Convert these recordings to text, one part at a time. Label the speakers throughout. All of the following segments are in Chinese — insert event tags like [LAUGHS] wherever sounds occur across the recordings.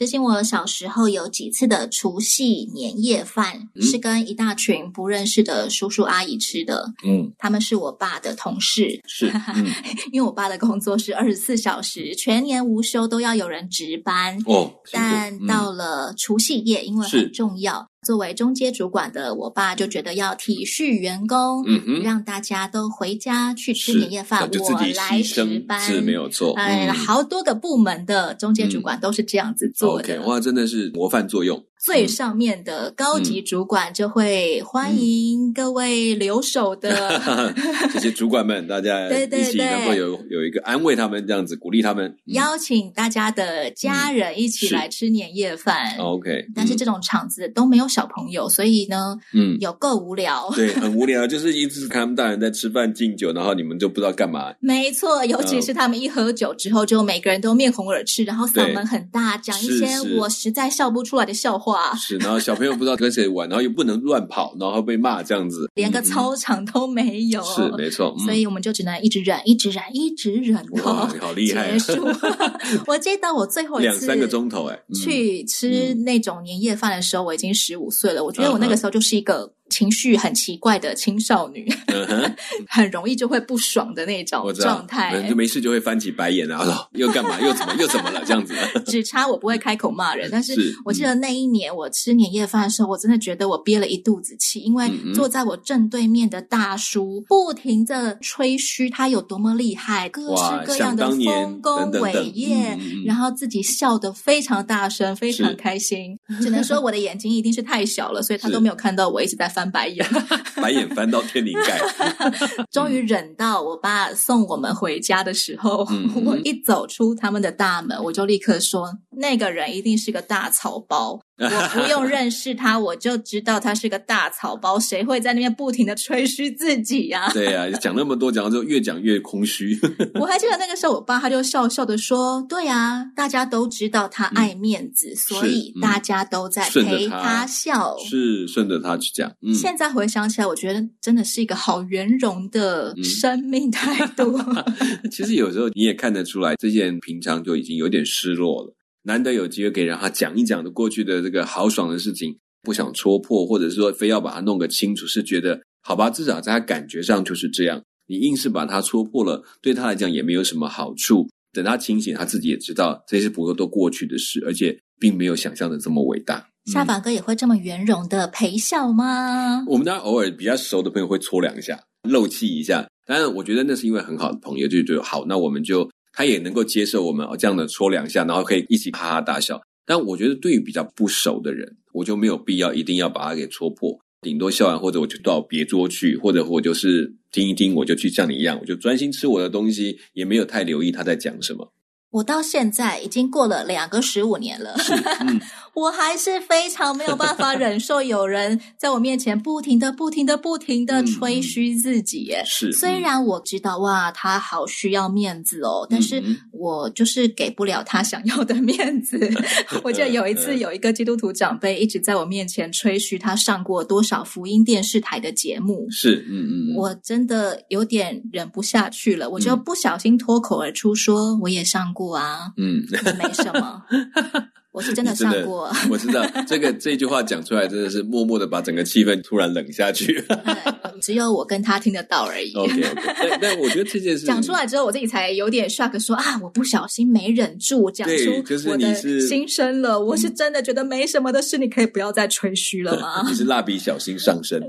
Speaker 1: 知心，我小时候有几次的除夕年夜饭，
Speaker 2: 嗯。
Speaker 1: 是跟一大群不认识的叔叔阿姨吃的。
Speaker 2: 嗯，
Speaker 1: 他们是我爸的同事，
Speaker 2: 是，嗯，[LAUGHS]
Speaker 1: 因为我爸的工作是二十四小时，全年无休都要有人值班。
Speaker 2: 哦，
Speaker 1: 但到了除夕夜，因为很重要，作为中阶主管的我爸就觉得要体恤员工，
Speaker 2: 嗯哼。
Speaker 1: 让大家都回家去吃年夜饭，我来
Speaker 2: 牺
Speaker 1: 值班
Speaker 2: 是没有错，
Speaker 1: 哎，
Speaker 2: 嗯。
Speaker 1: 好多个部门的中间主管都是这样子做的。
Speaker 2: OK，哇，真的是模范作用，
Speaker 1: 最上面的高
Speaker 2: 嗯。
Speaker 1: 级主管就会欢迎各位留守的，[LAUGHS]
Speaker 2: 这些主管们，大家一起能够有有一个安慰他们，这样子鼓励他们。嗯。
Speaker 1: 邀请大家的家人一起来吃年夜饭。
Speaker 2: OK，嗯
Speaker 1: 但是这种场子都没有小朋友，所以呢，
Speaker 2: 嗯，
Speaker 1: 有够无聊。
Speaker 2: 对，很无聊，就是一直看他们大人在吃饭敬酒，然后你们就不知道干嘛。
Speaker 1: 没错，尤其是他们一喝酒之后，就每个人都面红耳赤，然后嗓门很大，讲一些我实在笑不出来的笑话，
Speaker 2: 是，然后小朋友不知道跟谁玩，然后又不能乱跑，然后被骂这样子，
Speaker 1: 连个
Speaker 2: 嗯
Speaker 1: 操场都没有。
Speaker 2: 是没错，嗯
Speaker 1: 所以我们就只能一直忍，一直忍，一直忍
Speaker 2: 哇，你好厉害啊
Speaker 1: 结，束。[LAUGHS] [LAUGHS] 我记得我最后一次
Speaker 2: 两三个钟头哎，嗯
Speaker 1: 去吃那种年夜饭的时候，我已经十五岁了。我觉得我那个时候就是一个情绪很奇怪的青少女，
Speaker 2: 嗯哼。[LAUGHS]
Speaker 1: 很容易就会不爽的那种状，态
Speaker 2: 就。没事就会翻起白眼啊，啊 [LAUGHS] 又干嘛？又怎么？又怎么了？这样子。[LAUGHS]
Speaker 1: 只差我不会开口骂人，但是
Speaker 2: 是
Speaker 1: 我记得那一年我吃年夜饭的时候，我真的觉得我憋了一肚子气，因为坐在我正对面的大叔不停的吹嘘他有多么厉害，各式各样的丰功伟业然后自己笑得非常大声，非常开心。只能说我的眼睛一定是太小了，所以他都没有看到我一直在翻白眼。[LAUGHS]
Speaker 2: 白眼翻到天灵盖。[LAUGHS]
Speaker 1: 终于忍到我爸送我们回家的时候，我一走出他们的大门，我就立刻说：“那个人一定是个大草包，我不用认识他，我就知道他是个大草包。[LAUGHS] 谁会在那边不停的吹嘘自己呀、
Speaker 2: 对呀、[LAUGHS] 讲那么多，讲到之后越讲越空虚。[LAUGHS]
Speaker 1: 我还记得那个时候，我爸他就笑笑的说：“对呀、大家都知道他爱面子，所以
Speaker 2: 嗯
Speaker 1: 大家都在陪
Speaker 2: 他
Speaker 1: 笑。”
Speaker 2: 是顺着他去讲，嗯，
Speaker 1: 现在回想起来，我觉得真的是一个好圆融的
Speaker 2: 嗯
Speaker 1: 生命态度。
Speaker 2: 其实有时候你也看得出来，这些人平常就已经有点失落了，难得有机会可以让他讲一讲的过去的这个豪爽的事情，不想戳破，或者是说非要把它弄个清楚，是觉得好吧，至少在他感觉上就是这样。你硬是把它戳破了，对他来讲也没有什么好处。等他清醒，他自己也知道这些不过都过去的事，而且并没有想象的这么伟大。
Speaker 1: 下巴哥也会这么圆融的陪笑吗？
Speaker 2: 我们当然偶尔比较熟的朋友会戳两下，漏气一下。当然，我觉得那是因为很好的朋友，就觉得好，那我们就他也能够接受我们哦这样的戳两下，然后可以一起哈哈大笑。但我觉得对于比较不熟的人，我就没有必要一定要把他给戳破，顶多笑完或者我就到别桌去，或者我就是听一听，我就去像你一样，我就专心吃我的东西，也没有太留意他在讲什么。
Speaker 1: 我到现在已经过了两个十五年了，
Speaker 2: 嗯，[LAUGHS]
Speaker 1: 我还是非常没有办法忍受有人在我面前不停的、不停的、不停的
Speaker 2: 嗯
Speaker 1: 吹嘘自己。耶。
Speaker 2: 是。
Speaker 1: 虽然我知道哇，他好需要面子哦，但是
Speaker 2: 嗯
Speaker 1: 我就是给不了他想要的面子。[LAUGHS] 我记得有一次，有一个基督徒长辈一直在我面前吹嘘他上过多少福音电视台的节目，
Speaker 2: 是，嗯嗯，嗯
Speaker 1: 我真的有点忍不下去了，我就不小心脱口而出说：“我也上过啊，
Speaker 2: 嗯。
Speaker 1: 没什么。” [LAUGHS] 我是真的上过，
Speaker 2: 我知道这个这句话讲出来，真的是默默的把整个气氛突然冷下去。[LAUGHS]
Speaker 1: 哎只有我跟他听得到而已。
Speaker 2: OK OK，但但我觉得这件事
Speaker 1: 讲出来之后，我自己才有点 shock，说啊，我不小心没忍住讲
Speaker 2: 对
Speaker 1: 出
Speaker 2: 就是
Speaker 1: 我的
Speaker 2: 你是
Speaker 1: 心声了。我是真的觉得没什么的事，你可以不要再吹嘘了吗？[LAUGHS]
Speaker 2: 你是蜡笔小新上身，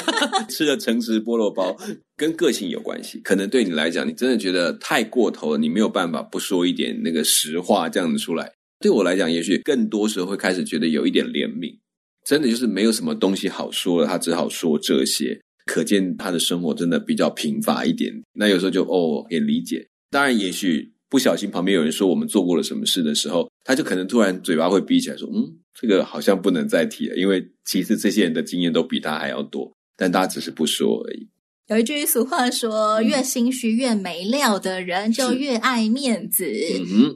Speaker 2: [LAUGHS] 吃了诚实菠萝包，跟个性有关系。可能对你来讲，你真的觉得太过头了，你没有办法不说一点那个实话这样子出来。对我来讲，也许更多时候会开始觉得有一点怜悯，真的就是没有什么东西好说了，他只好说这些。可见他的生活真的比较贫乏一点。那有时候就哦，也理解。当然，也许不小心旁边有人说我们做过了什么事的时候，他就可能突然嘴巴会闭起来，说：“嗯，这个好像不能再提了。”因为其实这些人的经验都比他还要多，但大家只是不说而已。
Speaker 1: 有一句俗话说：“越心虚、越没料的人，就越爱面子。”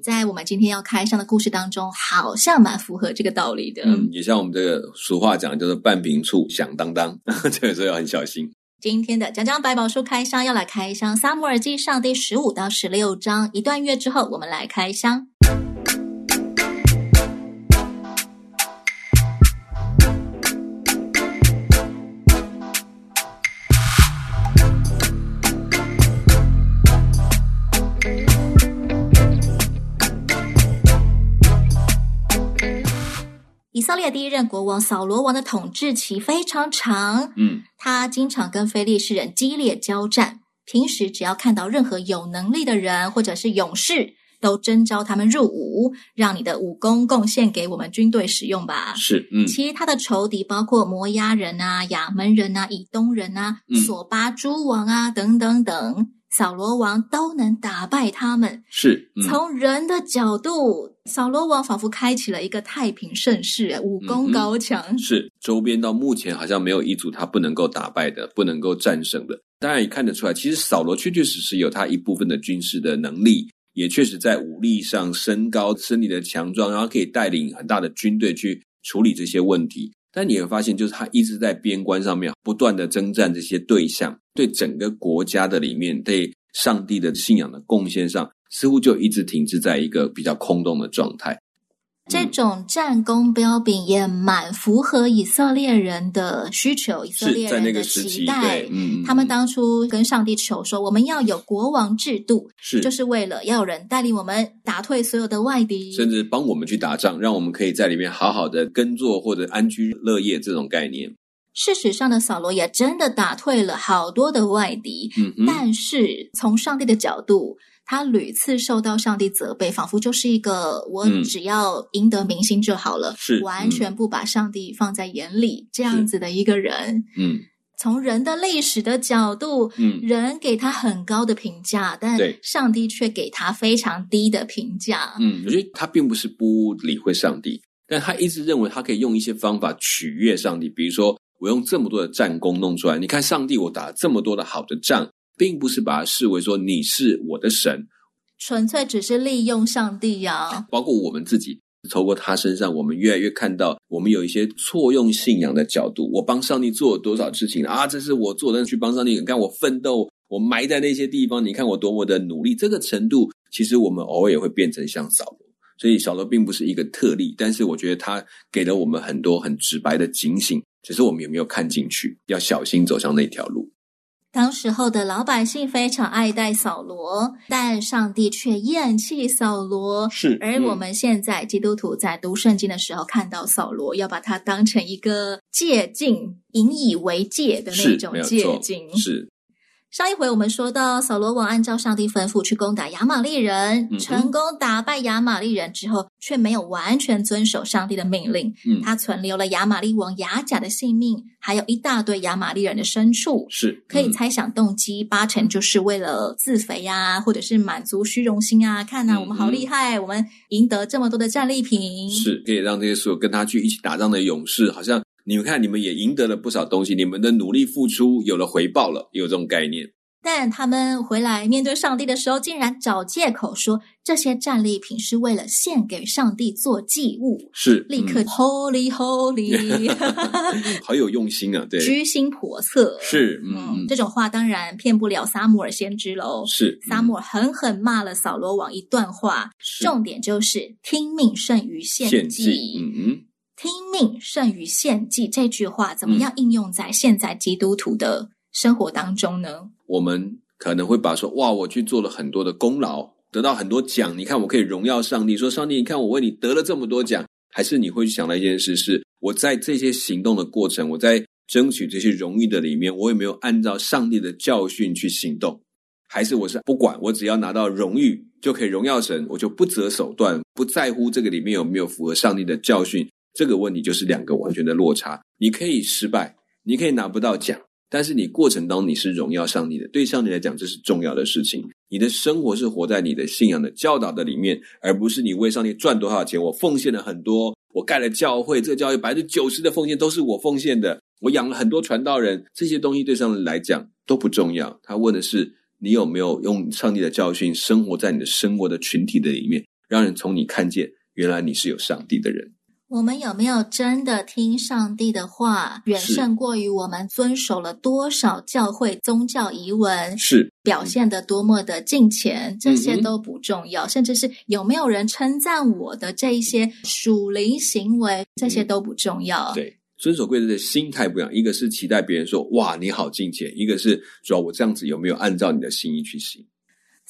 Speaker 1: 在我们今天要开箱的故事当中，好像蛮符合这个道理的。
Speaker 2: 嗯，也像我们这个俗话讲，叫做“半瓶醋响当当”，[LAUGHS] 这个时候要很小心。
Speaker 1: 今天的讲讲百宝书开箱要来开箱《撒母耳记上》第十五到十六章一段月之后，我们来开箱。以色列第一任国王扫罗王的统治期非常长，
Speaker 2: 嗯，
Speaker 1: 他经常跟非利士人激烈交战。平时只要看到任何有能力的人或者是勇士，都征召他们入伍，让你的武功贡献给我们军队使用吧。
Speaker 2: 是，嗯，
Speaker 1: 其他的仇敌包括摩押人啊、亚门人啊、以东人啊、索巴诸王啊等等等。扫罗王都能打败他们，
Speaker 2: 是
Speaker 1: 从人的角度，扫罗王仿佛开启了一个太平盛世，武功高强。
Speaker 2: 是周边到目前好像没有一组他不能够打败的，不能够战胜的。当然也看得出来，其实扫罗确确实实有他一部分的军事的能力，也确实在武力上身高、身体的强壮，然后可以带领很大的军队去处理这些问题。但你会发现，就是他一直在边关上面不断的征战这些对象，对整个国家的里面，对上帝的信仰的贡献上，似乎就一直停滞在一个比较空洞的状态。
Speaker 1: 这种战功彪炳也蛮符合以色列人的需求，以色列人的期待。
Speaker 2: 嗯，
Speaker 1: 他们当初跟上帝求说，我们要有国王制度，
Speaker 2: 是
Speaker 1: 就是为了要有人带领我们打退所有的外敌，
Speaker 2: 甚至帮我们去打仗，让我们可以在里面好好的耕作或者安居乐业这种概念。
Speaker 1: 事实上的扫罗也真的打退了好多的外敌，
Speaker 2: 嗯，
Speaker 1: 但是从上帝的角度。他屡次受到上帝责备，仿佛就是一个我只要赢得民心就好了，
Speaker 2: 是
Speaker 1: 完全不把上帝放在眼里这样子的一个人。
Speaker 2: 嗯，
Speaker 1: 从人的历史的角度，
Speaker 2: 嗯，
Speaker 1: 人给他很高的评价，但上帝却给他非常低的评价。
Speaker 2: 嗯，我觉得他并不是不理会上帝，但他一直认为他可以用一些方法取悦上帝，比如说我用这么多的战功弄出来，你看上帝，我打了这么多的好的仗。并不是把它视为说你是我的神，
Speaker 1: 纯粹只是利用上帝呀。
Speaker 2: 包括我们自己，透过他身上，我们越来越看到，我们有一些错用信仰的角度。我帮上帝做了多少事情啊？这是我做的，去帮上帝。你看我奋斗，我埋在那些地方，你看我多么的努力。这个程度，其实我们偶尔也会变成像扫罗。所以扫罗并不是一个特例，但是我觉得他给了我们很多很直白的警醒，只是我们有没有看进去，要小心走向那条路。
Speaker 1: 当时候的老百姓非常爱戴扫罗，但上帝却厌弃扫罗。
Speaker 2: 是，
Speaker 1: 而我们现在基督徒在读圣经的时候，看到扫罗，要把它当成一个借镜，引以为戒的那种借镜。
Speaker 2: 是。
Speaker 1: 上一回我们说到，扫罗王按照上帝吩咐去攻打亚玛利人，成功打败亚玛利人之后，却没有完全遵守上帝的命令。
Speaker 2: 嗯，
Speaker 1: 他存留了亚玛利王亚甲的性命，还有一大堆亚玛利人的牲畜。
Speaker 2: 是，
Speaker 1: 可以猜想动机八成就是为了自肥呀，或者是满足虚荣心啊。看呐，我们好厉害，我们赢得这么多的战利品，
Speaker 2: 是可以让这些所有跟他去一起打仗的勇士，好像。你们看，你们也赢得了不少东西，你们的努力付出有了回报了，有这种概念。
Speaker 1: 但他们回来面对上帝的时候，竟然找借口说这些战利品是为了献给上帝做祭物，
Speaker 2: 是
Speaker 1: 立刻 Holy Holy，[LAUGHS] [LAUGHS]
Speaker 2: 好有用心啊！对，
Speaker 1: 居心叵测，
Speaker 2: 是
Speaker 1: 嗯，这种话当然骗不了撒母耳先知喽。
Speaker 2: 是
Speaker 1: 撒母耳狠狠骂了扫罗王一段话，重点就是听命胜于献祭。
Speaker 2: 嗯嗯。
Speaker 1: 听命胜于献祭这句话，怎么样应用在现在基督徒的生活当中呢？
Speaker 2: 我们可能会把说：“哇，我去做了很多的功劳，得到很多奖。你看，我可以荣耀上帝。说上帝，你看我为你得了这么多奖。”还是你会去想到一件事：是我在这些行动的过程，我在争取这些荣誉的里面，我有没有按照上帝的教训去行动？还是我是不管，我只要拿到荣誉就可以荣耀神，我就不择手段，不在乎这个里面有没有符合上帝的教训？这个问题就是两个完全的落差。你可以失败，你可以拿不到奖，但是你过程当中你是荣耀上帝的，对上帝来讲这是重要的事情。你的生活是活在你的信仰的教导的里面，而不是你为上帝赚多少钱，我奉献了很多，我盖了教会，这个教会百分之九十的奉献都是我奉献的，我养了很多传道人，这些东西对上帝来讲都不重要。他问的是你有没有用上帝的教训生活在你的生活的群体的里面，让人从你看见原来你是有上帝的人。
Speaker 1: 我们有没有真的听上帝的话，远胜过于我们遵守了多少教会宗教仪文，
Speaker 2: 是
Speaker 1: 表现的多么的敬虔，这些都不重要，甚至是有没有人称赞我的这一些属灵行为，这些都不重要。
Speaker 2: 对，遵守规则的心态不一样，一个是期待别人说哇你好敬虔，一个是主要我这样子有没有按照你的心意去行。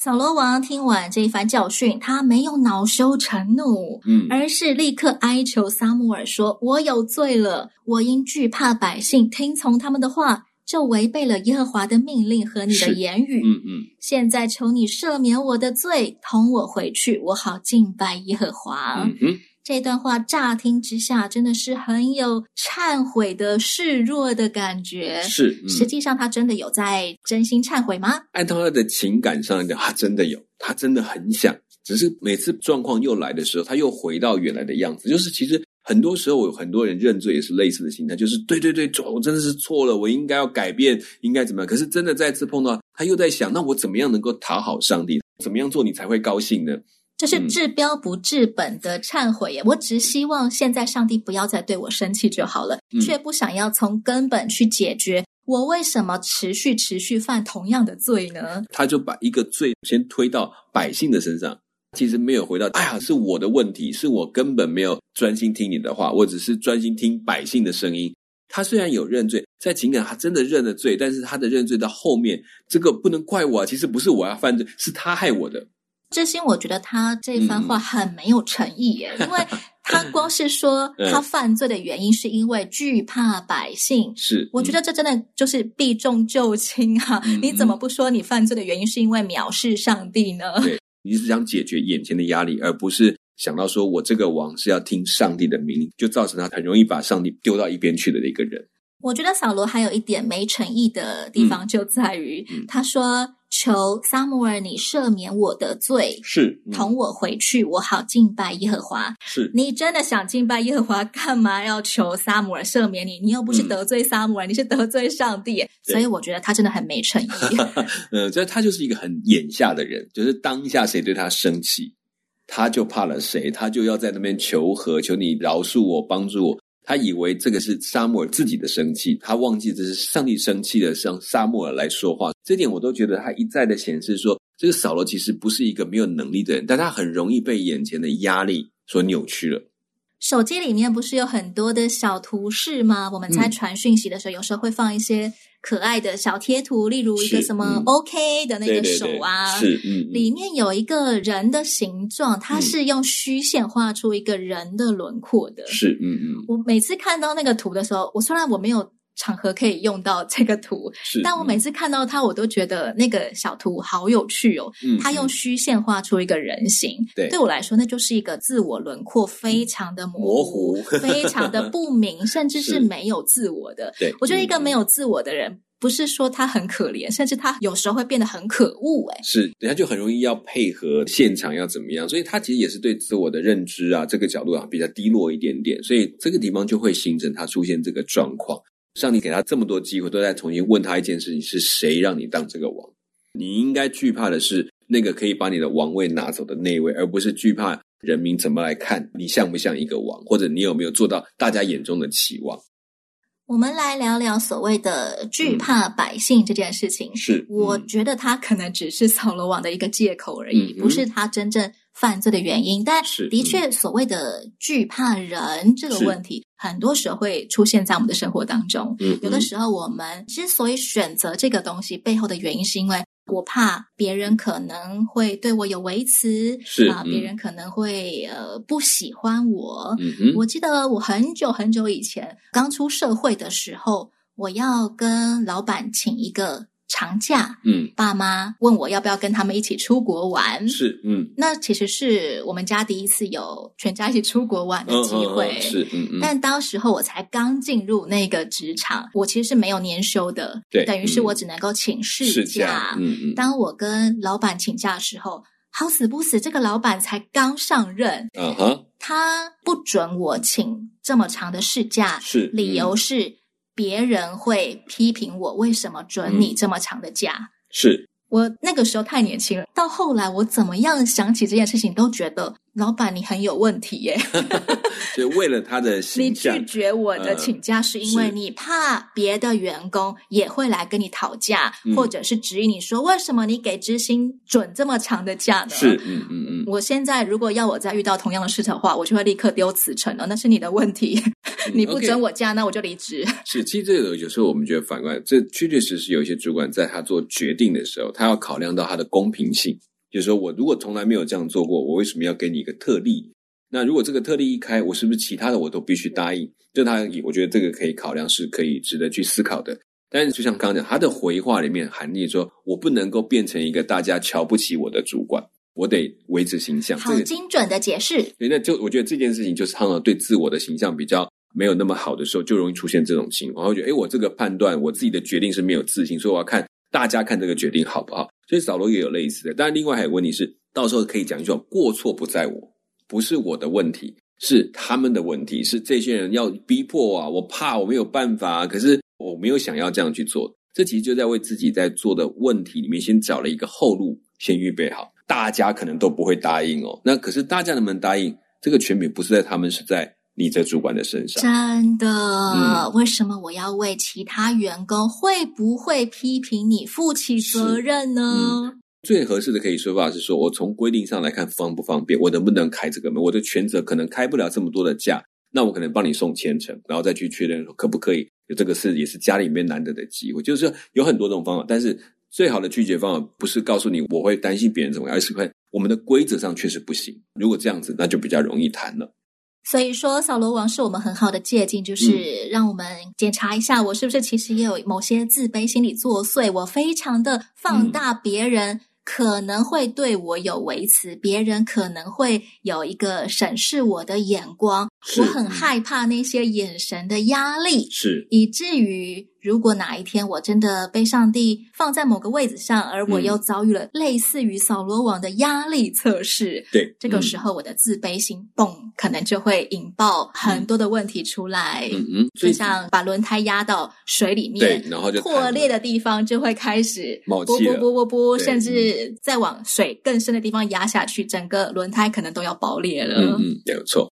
Speaker 1: 扫罗王听完这一番教训，他没有恼羞成怒，
Speaker 2: 嗯，
Speaker 1: 而是立刻哀求撒母耳说：“我有罪了，我因惧怕百姓，听从他们的话，就违背了耶和华的命令和你的言语。
Speaker 2: 嗯嗯，
Speaker 1: 现在求你赦免我的罪，同我回去，我好敬拜耶和华。”
Speaker 2: 嗯哼。
Speaker 1: 这段话乍听之下，真的是很有忏悔的示弱的感觉。
Speaker 2: 是，
Speaker 1: 实际上他真的有在真心忏悔吗？
Speaker 2: 按他的情感上讲，他真的有，他真的很想。只是每次状况又来的时候，他又回到原来的样子。就是其实很多时候，有很多人认罪也是类似的心态，就是对对对，我真的是错了，我应该要改变，应该怎么样？可是真的再次碰到，他又在想，那我怎么样能够讨好上帝？怎么样做你才会高兴呢？
Speaker 1: 这是治标不治本的忏悔耶！我只希望现在上帝不要再对我生气就好了，却不想要从根本去解决我为什么持续持续犯同样的罪呢？
Speaker 2: 他就把一个罪先推到百姓的身上，其实没有回到哎呀，是我的问题，是我根本没有专心听你的话，我只是专心听百姓的声音。他虽然有认罪，在情感他真的认了罪，但是他的认罪到后面，这个不能怪我，啊其实不是我要犯罪，是他害我的。
Speaker 1: 真心，我觉得他这番话很没有诚意耶，因为他光是说 [LAUGHS] 他犯罪的原因是因为惧怕百姓，
Speaker 2: 是
Speaker 1: 我觉得这真的就是避重就轻啊！你怎么不说你犯罪的原因是因为藐视上帝呢？
Speaker 2: 对，你是想解决眼前的压力，而不是想到说我这个王是要听上帝的命令，就造成他很容易把上帝丢到一边去的一个人。
Speaker 1: 我觉得扫罗还有一点没诚意的地方就在于，他说。求撒母耳，你赦免我的罪，
Speaker 2: 是
Speaker 1: 同我回去，我好敬拜耶和华。
Speaker 2: 是
Speaker 1: 你真的想敬拜耶和华，干嘛要求撒母耳赦免你？你又不是得罪撒母耳，你是得罪上帝。所以我觉得他真的很没诚意。[LAUGHS]
Speaker 2: 呃，这他就是一个很眼下的人，就是当下谁对他生气，他就怕了谁，他就要在那边求和，求你饶恕我，帮助我。他以为这个是沙漠尔自己的生气，他忘记这是上帝生气的，向沙漠尔来说话。这点我都觉得他一再的显示说，这个扫罗其实不是一个没有能力的人，但他很容易被眼前的压力所扭曲了。
Speaker 1: 手机里面不是有很多的小图示吗？我们在传讯息的时候，有时候会放一些可爱的小贴图，例如一个什么 OK 的那个手啊，
Speaker 2: 是嗯，
Speaker 1: 里面有一个人的形状，它是用虚线画出一个人的轮廓的。
Speaker 2: 是嗯嗯，
Speaker 1: 我每次看到那个图的时候，我虽然我没有。场合可以用到这个图，但我每次看到它，我都觉得那个小图好有趣哦。它用虚线画出一个人形，对我来说，那就是一个自我轮廓非常的模糊，非常的不明，[LAUGHS] 甚至是没有自我的。
Speaker 2: 对
Speaker 1: 我觉得一个没有自我的人，不是说他很可怜，甚至他有时候会变得很可恶。哎，
Speaker 2: 是，人家就很容易要配合现场要怎么样，所以他其实也是对自我的认知啊，这个角度啊比较低落一点点，所以这个地方就会形成他出现这个状况。上帝给他这么多机会，都在重新问他一件事情：是谁让你当这个王？你应该惧怕的是那个可以把你的王位拿走的那位，而不是惧怕人民怎么来看你像不像一个王，或者你有没有做到大家眼中的期望。
Speaker 1: 我们来聊聊所谓的惧怕百姓这件事情。
Speaker 2: 是，
Speaker 1: 我觉得他可能只是扫罗王的一个借口而已，不是他真正。犯罪的原因，但的确，所谓的惧怕人这个问题，很多时候会出现在我们的生活当中。嗯有的时候，我们之所以选择这个东西背后的原因，是因为我怕别人可能会对我有微词，
Speaker 2: 是
Speaker 1: 啊，别人可能会呃不喜欢我。
Speaker 2: 嗯
Speaker 1: 我记得我很久很久以前刚出社会的时候，我要跟老板请一个。长假，
Speaker 2: 嗯，
Speaker 1: 爸妈问我要不要跟他们一起出国玩。
Speaker 2: 是，嗯，
Speaker 1: 那其实是我们家第一次有全家一起出国玩的
Speaker 2: 嗯
Speaker 1: 机会。
Speaker 2: 是，嗯嗯，
Speaker 1: 但当时候我才刚进入那个职场，我其实是没有年休的，
Speaker 2: 对
Speaker 1: 等于是
Speaker 2: 嗯。
Speaker 1: 我只能够请事
Speaker 2: 假，嗯嗯，
Speaker 1: 当我跟老板请假的时候，好死不死，这个老板才刚上任，
Speaker 2: 嗯哼，
Speaker 1: 他不准我请这么长的事假，
Speaker 2: 是
Speaker 1: 理由
Speaker 2: 嗯
Speaker 1: 是别人会批评我为什么准你这么长的假。
Speaker 2: 是，
Speaker 1: 我那个时候太年轻了，到后来我怎么样想起这件事情，都觉得老板你很有问题耶。[LAUGHS]
Speaker 2: 所以为了他的
Speaker 1: 你
Speaker 2: 形象
Speaker 1: 拒，绝我的请假，是因为你怕别的员工也会来跟你讨价，
Speaker 2: 嗯
Speaker 1: 或者是质疑你说为什么你给知薪准这么长的假呢？
Speaker 2: 是，嗯嗯嗯，
Speaker 1: 我现在如果要我再遇到同样的事的话，我就会立刻丢辞呈了，那是你的问题。[LAUGHS] 你不准我假，那我就离职。
Speaker 2: 是，其实这个有时候我们觉得反过来，这确确实实有一些主管在他做决定的时候，他要考量到他的公平性，就是说我如果从来没有这样做过，我为什么要给你一个特例？那如果这个特例一开，我是不是其他的我都必须答应？就他，我觉得这个可以考量，是可以值得去思考的。但是就像刚刚讲，他的回话里面含义说，我不能够变成一个大家瞧不起我的主管，我得维持形象。这
Speaker 1: 好
Speaker 2: 个
Speaker 1: 精准的解释。
Speaker 2: 对，那就我觉得这件事情就是他们对自我的形象比较没有那么好的时候，就容易出现这种情况。会觉得，哎，我这个判断，我自己的决定是没有自信，所以我要看大家看这个决定好不好。所以扫罗也有类似的，但另外还有问题是，到时候可以讲一句，过错不在我，不是我的问题，是他们的问题，是这些人要逼迫我啊，我怕我没有办法啊，可是我没有想要这样去做。这其实就在为自己在做的问题里面先找了一个后路，先预备好。大家可能都不会答应哦，那可是大家能不能答应？这个权柄不是在他们，是在你这主管的身上。
Speaker 1: 真的、
Speaker 2: 嗯
Speaker 1: 为什么我要为其他员工会不会批评你负起责任呢？
Speaker 2: 最合适的可以说法是说，我从规定上来看方不方便，我能不能开这个门？我的权责可能开不了这么多的假，那我可能帮你送千层，然后再去确认可不可以。这个是也是家里面难得的机会，就是说有很多种方法，但是最好的拒绝方法不是告诉你我会担心别人怎么样，而是看我们的规则上确实不行。如果这样子，那就比较容易谈了。
Speaker 1: 所以说，扫罗王是我们很好的借鉴，
Speaker 2: 嗯
Speaker 1: 就是让我们检查一下，我是不是其实也有某些自卑心理作祟，我非常的放大别人。可能会对我有维持，别人可能会有一个审视我的眼光，
Speaker 2: 是
Speaker 1: 我很害怕那些眼神的压力，
Speaker 2: 是，
Speaker 1: 以至于如果哪一天我真的被上帝放在某个位置上，而我
Speaker 2: 嗯
Speaker 1: 又遭遇了类似于扫罗王的压力测试，
Speaker 2: 对，
Speaker 1: 这个
Speaker 2: 嗯
Speaker 1: 时候我的自卑心蹦，可能就会引爆很多的问题出来。
Speaker 2: 嗯嗯，
Speaker 1: 就像把轮胎压到水里面
Speaker 2: 对
Speaker 1: 面，，
Speaker 2: 然后就
Speaker 1: 破裂的地方就会开始啵
Speaker 2: 冒气了
Speaker 1: 啵啵啵啵，甚至再往水更深的地方压下去，整个轮胎可能都要爆裂了。
Speaker 2: 嗯嗯，没有错。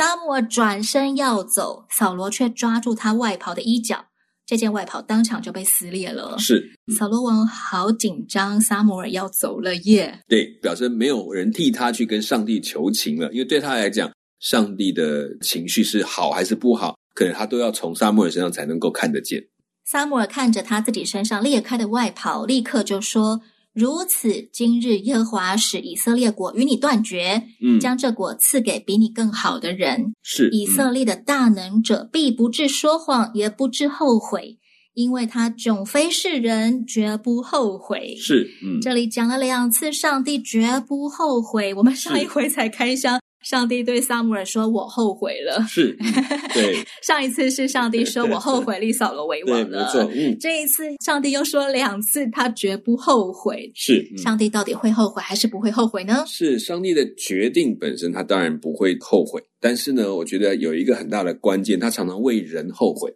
Speaker 1: 撒母耳转身要走，扫罗却抓住他外袍的衣角，这件外袍当场就被撕裂了。
Speaker 2: 是
Speaker 1: 扫罗王好紧张，撒母耳要走了耶！
Speaker 2: 对，表示没有人替他去跟上帝求情了，因为对他来讲，上帝的情绪是好还是不好，可能他都要从撒母耳身上才能够看得见。
Speaker 1: 撒母耳看着他自己身上裂开的外袍，立刻就说：“如此，今日耶和华使以色列国与你断绝，
Speaker 2: 嗯，
Speaker 1: 将这国赐给比你更好的人。
Speaker 2: 是
Speaker 1: 以色列的大能者必不至说谎，也不至后悔，因为他迥非是人，绝不后悔。”
Speaker 2: 是嗯，
Speaker 1: 这里讲了两次，上帝绝不后悔。我们上一回才开箱，上帝对撒母耳说：“我后悔了。
Speaker 2: 是，嗯对”
Speaker 1: 上一次是上帝说：“我后悔立扫罗为
Speaker 2: 对，
Speaker 1: 王了。
Speaker 2: 没错，嗯，
Speaker 1: 这一次，上帝又说两次，他绝不后悔。
Speaker 2: 是，嗯
Speaker 1: 上帝到底会后悔还是不会后悔呢？
Speaker 2: 是上帝的决定本身，他当然不会后悔。但是呢，我觉得有一个很大的关键，他常常为人后悔，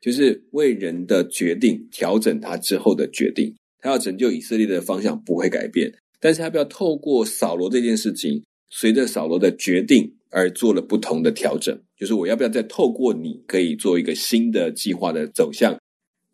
Speaker 2: 就是为人的决定调整他之后的决定。他要拯救以色列的方向不会改变，但是他不要透过扫罗这件事情，随着扫罗的决定而做了不同的调整。就是我要不要再透过你，可以做一个新的计划的走向？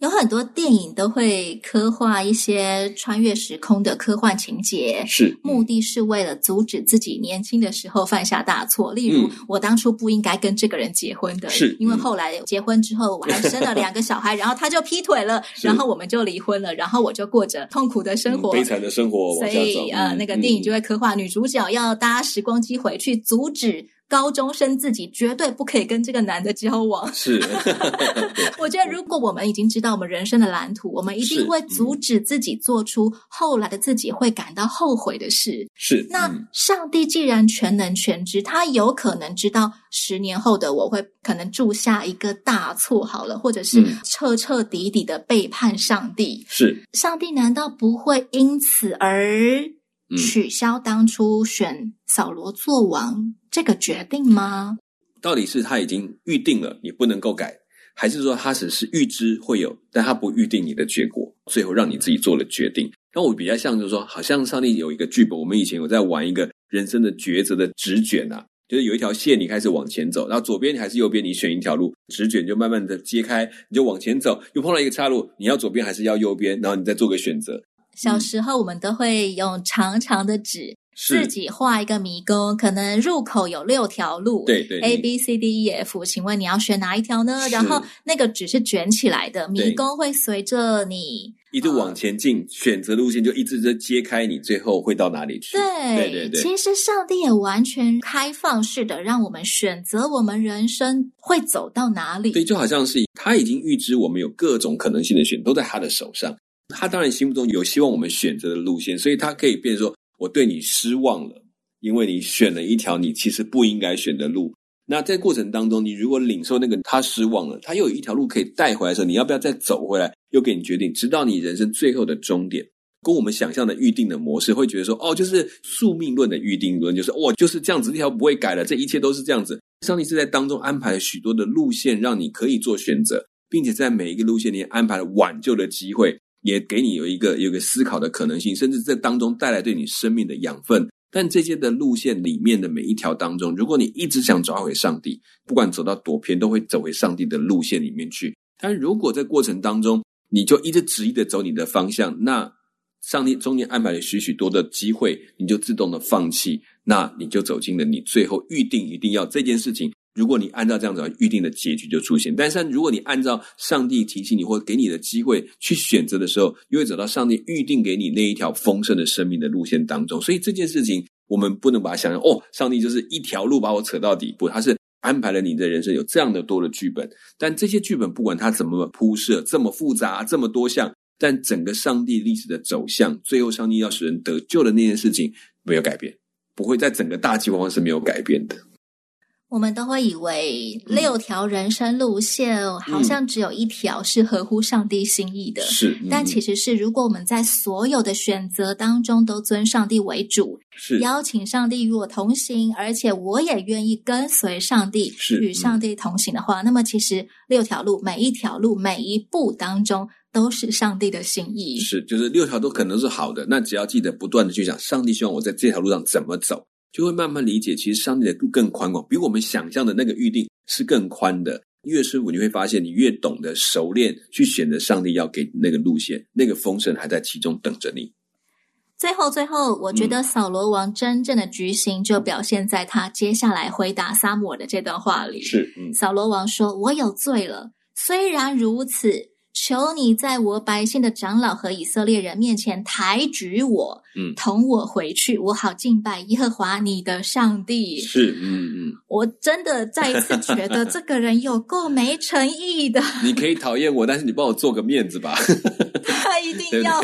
Speaker 1: 有很多电影都会刻画一些穿越时空的科幻情节，
Speaker 2: 是
Speaker 1: 目的是为了阻止自己年轻的时候犯下大错。例如，
Speaker 2: 嗯
Speaker 1: 我当初不应该跟这个人结婚的，
Speaker 2: 是嗯
Speaker 1: 因为后来结婚之后，我还生了两个小孩，然后他就劈腿了，[LAUGHS] 然后我们就离婚了，然后我就过着痛苦的生活。
Speaker 2: 嗯悲惨的生活
Speaker 1: 所以。呃，
Speaker 2: 嗯
Speaker 1: 那个电影就
Speaker 2: 嗯
Speaker 1: 会刻画女主角要搭时光机回去，阻止高中生自己绝对不可以跟这个男的交往。
Speaker 2: 是，[LAUGHS] [LAUGHS]
Speaker 1: 我觉得，如果我们已经知道我们人生的蓝图，我们一定
Speaker 2: 是
Speaker 1: 会阻止自己做出后来的自己会感到后悔的事。
Speaker 2: 是
Speaker 1: 那
Speaker 2: 嗯。
Speaker 1: 上帝既然全能全知，他有可能知道十年后的我会可能铸下一个大错，好了，或者是
Speaker 2: 嗯。
Speaker 1: 彻彻底底的背叛上帝。
Speaker 2: 是。
Speaker 1: 上帝难道不会因此而
Speaker 2: 嗯。
Speaker 1: 取消当初选扫罗做王这个决定吗？
Speaker 2: 到底是他已经预定了，你不能够改，还是说他只是预知会有，但他不预定你的结果，最后让你自己做了决定？那我比较像就是说，好像上帝有一个剧本，我们以前有在玩一个人生的抉择的直卷啊，就是有一条线你开始往前走，然后左边还是右边，你选一条路，直卷就慢慢的揭开，你就往前走，又碰到一个岔路，你要左边还是要右边，然后你再做个选择。
Speaker 1: 小时候我们都会用长长的纸
Speaker 2: 是
Speaker 1: 自己画一个迷宫，可能入口有六条路，
Speaker 2: 对对
Speaker 1: ，A B C D E F，请问你要选哪一条呢？然后那个纸是卷起来的，迷宫会随着你。
Speaker 2: 一直往前进，选择路线就一直在揭开，你最后会到哪里去？
Speaker 1: 对
Speaker 2: 对对对
Speaker 1: 其实上帝也完全开放式的让我们选择我们人生会走到哪里。
Speaker 2: 对，就好像是他已经预知我们有各种可能性的选，都在他的手上。他当然心目中有希望我们选择的路线，所以他可以变成说：“我对你失望了，因为你选了一条你其实不应该选的路。”那在过程当中，你如果领受那个他失望了，他又有一条路可以带回来的时候，你要不要再走回来？又给你决定，直到你人生最后的终点。跟我们想象的预定的模式，会觉得说，哦，就是宿命论的预定论，就是哦，就是这样子，这条不会改了，这一切都是这样子。上帝是在当中安排了许多的路线，让你可以做选择，并且在每一个路线里安排了挽救的机会，也给你有一个有一个思考的可能性，甚至这当中带来对你生命的养分。但这些的路线里面的每一条当中，如果你一直想找回上帝，不管走到多偏，都会走回上帝的路线里面去。但如果在过程当中，你就一直执意的走你的方向，那上帝中间安排了许许多的机会，你就自动的放弃，那你就走进了你最后预定一定要这件事情。如果你按照这样子预定的结局就出现，但是如果你按照上帝提醒你或给你的机会去选择的时候，又会走到上帝预定给你那一条丰盛的生命的路线当中。所以这件事情，我们不能把它想象哦，上帝就是一条路把我扯到底部，他是安排了你的人生有这样的多的剧本。但这些剧本不管它怎么铺设，这么复杂，这么多项，但整个上帝历史的走向，最后上帝要使人得救的那件事情没有改变，不会在整个大计划是没有改变的。
Speaker 1: 我们都会以为
Speaker 2: 嗯。
Speaker 1: 六条人生路线好像只有一条是合乎上帝心意的，
Speaker 2: 是，嗯。
Speaker 1: 但其实是如果我们在所有的选择当中都尊上帝为主，
Speaker 2: 是。
Speaker 1: 邀请上帝与我同行，而且我也愿意跟随上帝，
Speaker 2: 是
Speaker 1: 与上帝同行的话，那么其实六条路每一条路每一步当中都是上帝的心意。
Speaker 2: 是，就是六条都可能是好的，那只要记得不断的去想，上帝希望我在这条路上怎么走，就会慢慢理解，其实上帝的路更宽广，比我们想象的那个预定是更宽的。越师傅，你会发现，你越懂得熟练去选择上帝要给那个路线，那个丰盛还在其中等着你。
Speaker 1: 最后，最后，我觉
Speaker 2: 嗯
Speaker 1: 得扫罗王真正的局行就表现在他接下来回答撒母耳的这段话里。
Speaker 2: 是，嗯，
Speaker 1: 扫罗王说：“我有罪了，虽然如此，求你在我百姓的长老和以色列人面前抬举我，
Speaker 2: 嗯
Speaker 1: 同我回去，我好敬拜耶和华你的上帝。”
Speaker 2: 是，嗯嗯，
Speaker 1: 我真的再一次觉得这个人有够没诚意的，
Speaker 2: 你可以讨厌我，但是你帮我做个面子吧。[LAUGHS]
Speaker 1: 他一定要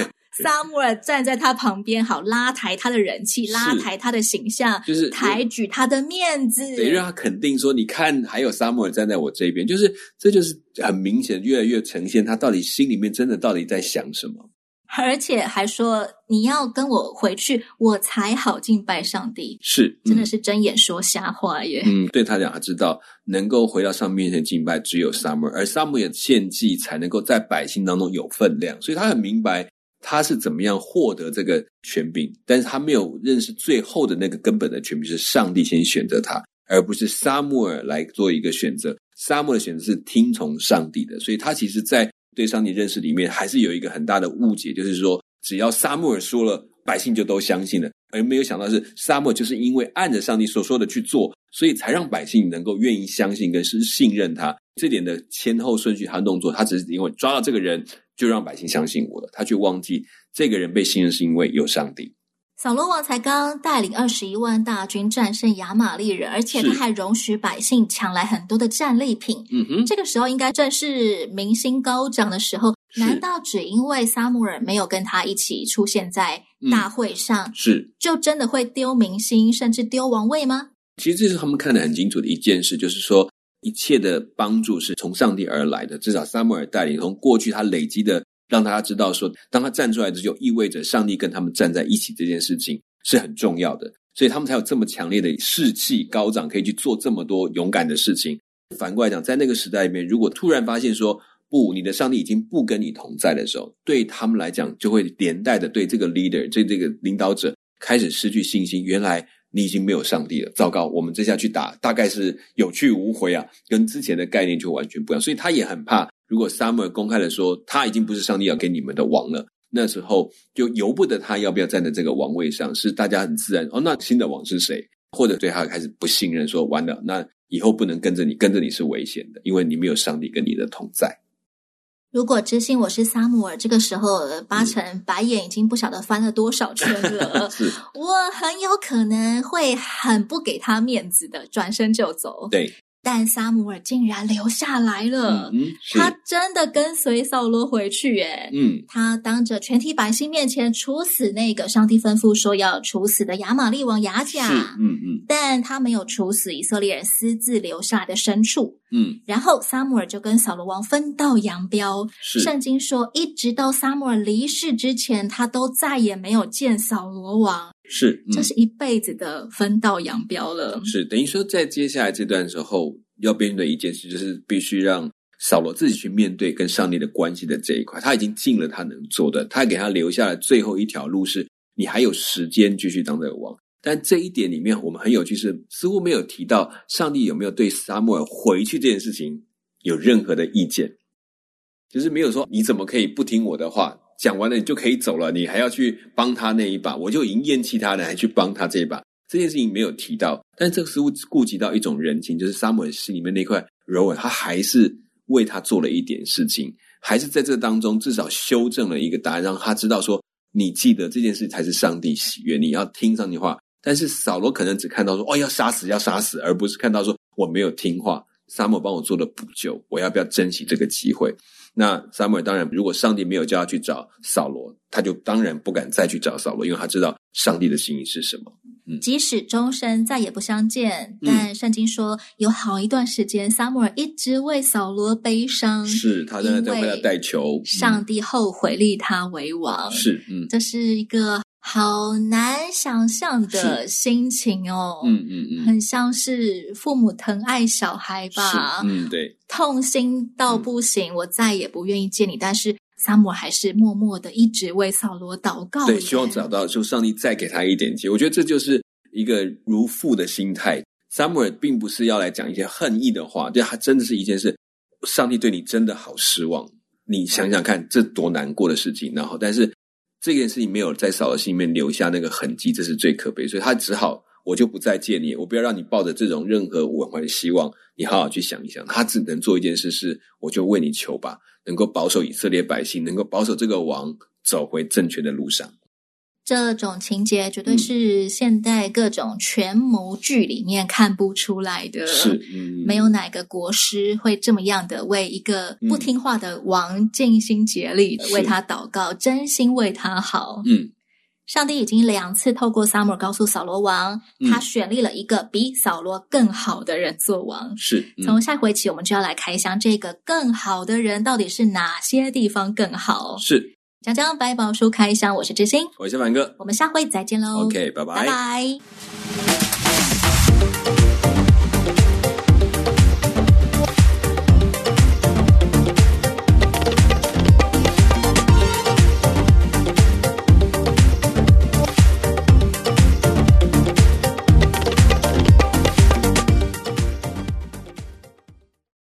Speaker 1: 母耳站在他旁边，好拉抬他的人气，拉抬他的形象，
Speaker 2: 就是
Speaker 1: 抬举他的面子。
Speaker 2: 得让他肯定说，你看，还有沙漠尔站在我这边，就是这就是很明显，越来越呈现他到底心里面真的到底在想什么。
Speaker 1: 而且还说你要跟我回去，我才好敬拜上帝。
Speaker 2: 是，
Speaker 1: 真的
Speaker 2: 嗯
Speaker 1: 是睁眼说瞎话耶！
Speaker 2: 嗯，对他讲，他知道能够回到上帝面前敬拜，只有撒母耳，而撒母耳的献祭才能够在百姓当中有分量，所以他很明白他是怎么样获得这个权柄，但是他没有认识最后的那个根本的权柄是上帝先选择他，而不是撒母耳来做一个选择。撒母耳的选择是听从上帝的，所以他其实在对上帝认识里面还是有一个很大的误解，就是说只要撒母耳说了，百姓就都相信了，而没有想到是撒母耳就是因为按着上帝所说的去做，所以才让百姓能够愿意相信跟是信任他。这点的前后顺序和动作，他只是因为抓到这个人就让百姓相信我了，他却忘记这个人被信任是因为有上帝。
Speaker 1: 扫罗王才刚带领二十一万大军战胜亚玛力人，而且他还容许百姓抢来很多的战利品。
Speaker 2: 嗯哼，
Speaker 1: 这个时候应该正是民心高涨的时候。难道只因为撒母耳没有跟他一起出现在大会上，
Speaker 2: 是
Speaker 1: 就真的会丢民心，甚至丢王位吗？
Speaker 2: 其实这是他们看得很清楚的一件事，就是说一切的帮助是从上帝而来的。至少撒母耳带领，从过去他累积的。让大家知道，说当他站出来，这就意味着上帝跟他们站在一起，这件事情是很重要的，所以他们才有这么强烈的士气高涨，可以去做这么多勇敢的事情。反过来讲，在那个时代里面，如果突然发现说不，你的上帝已经不跟你同在的时候，对他们来讲，就会连带的对这个 leader，对这个领导者开始失去信心。原来你已经没有上帝了，糟糕，我们这下去打，大概是有去无回啊，跟之前的概念就完全不一样。所以他也很怕。如果 Summer 公开的说他已经不是上帝要给你们的王了，那时候就由不得他要不要站在这个王位上，是大家很自然哦。那新的王是谁？或者对他开始不信任，说完了，那以后不能跟着你，跟着你是危险的，因为你没有上帝跟你的同在。
Speaker 1: 如果知信我是萨姆尔，这个时候八成白眼已经不晓得翻了多少圈了。[LAUGHS] 我很有可能会很不给他面子的，转身就走。
Speaker 2: 对。
Speaker 1: 但萨姆尔竟然留下来了，他真的跟随扫罗回去耶。
Speaker 2: 嗯，
Speaker 1: 他当着全体百姓面前处死那个上帝吩咐说要处死的亚玛利王雅甲。
Speaker 2: 嗯嗯，
Speaker 1: 但他没有处死以色列人私自留下来的牲畜。
Speaker 2: 嗯，
Speaker 1: 然后萨姆尔就跟扫罗王分道扬镳。圣经说，一直到萨姆尔离世之前，他都再也没有见扫罗王。
Speaker 2: 是，
Speaker 1: 这是一辈子的分道扬镳了。
Speaker 2: 是，等于说，在接下来这段时候，要面对一件事，就是必须让扫罗自己去面对跟上帝的关系的这一块。他已经尽了他能做的，他给他留下了最后一条路，是你还有时间继续当这个王。但这一点里面，我们很有趣，是似乎没有提到上帝有没有对撒母耳回去这件事情有任何的意见，就是没有说你怎么可以不听我的话。讲完了，你就可以走了。你还要去帮他那一把，我就已经厌弃他了，还去帮他这一把。这件事情没有提到，但这个似乎顾及到一种人情，就是沙姆尔心里面那块柔软，他还是为他做了一点事情，还是在这当中至少修正了一个答案，让他知道说，你记得这件事才是上帝喜悦，你要听上帝话。但是扫罗可能只看到说，哦，要杀死，要杀死，而不是看到说我没有听话，沙漠帮我做了补救，我要不要珍惜这个机会？那撒母耳当然，如果上帝没有叫他去找扫罗，他就当然不敢再去找扫罗，因为他知道上帝的心意是什么。
Speaker 1: 嗯，即使终身再也不相见，但圣经说有好一段时间，撒母尔一直为扫罗悲伤，
Speaker 2: 是他在在为他代求，
Speaker 1: 上帝后悔立他为王。
Speaker 2: 是，嗯，
Speaker 1: 这是一个。好难想象的心情
Speaker 2: 哦，嗯嗯嗯，
Speaker 1: 很像是父母疼爱小孩吧，
Speaker 2: 嗯对，
Speaker 1: 痛心到不行，我再也不愿意见你。但是萨姆还是默默的一直为扫罗祷告，
Speaker 2: 对，希望找到就上帝再给他一点机会。我觉得这就是一个如父的心态。萨姆尔并不是要来讲一些恨意的话，对他真的是一件事，上帝对你真的好失望。你想想看，这多难过的事情。然后，但是。这件事情没有在扫罗心里面留下那个痕迹，这是最可悲，所以他只好我就不再见你，我不要让你抱着这种任何挽回的希望，你好好去想一想。他只能做一件事，是我就为你求吧，能够保守以色列百姓，能够保守这个王走回正确的路上。
Speaker 1: 这种情节绝对是现代各种权谋剧里面看不出来的，
Speaker 2: 是，
Speaker 1: 没有哪个国师会这么样的为一个不听话的王尽心竭力为他祷告，真心为他好。
Speaker 2: 嗯，
Speaker 1: 上帝已经两次透过撒母耳告诉扫罗王，他选立了一个比扫罗更好的人做王。
Speaker 2: 是，
Speaker 1: 从下回起，我们就要来开箱这个更好的人到底是哪些地方更好？
Speaker 2: 是。
Speaker 1: 讲讲百宝书开箱，我是知心，
Speaker 2: 我是凡哥，
Speaker 1: 我们下回再见喽。
Speaker 2: OK，拜拜，
Speaker 1: 拜拜。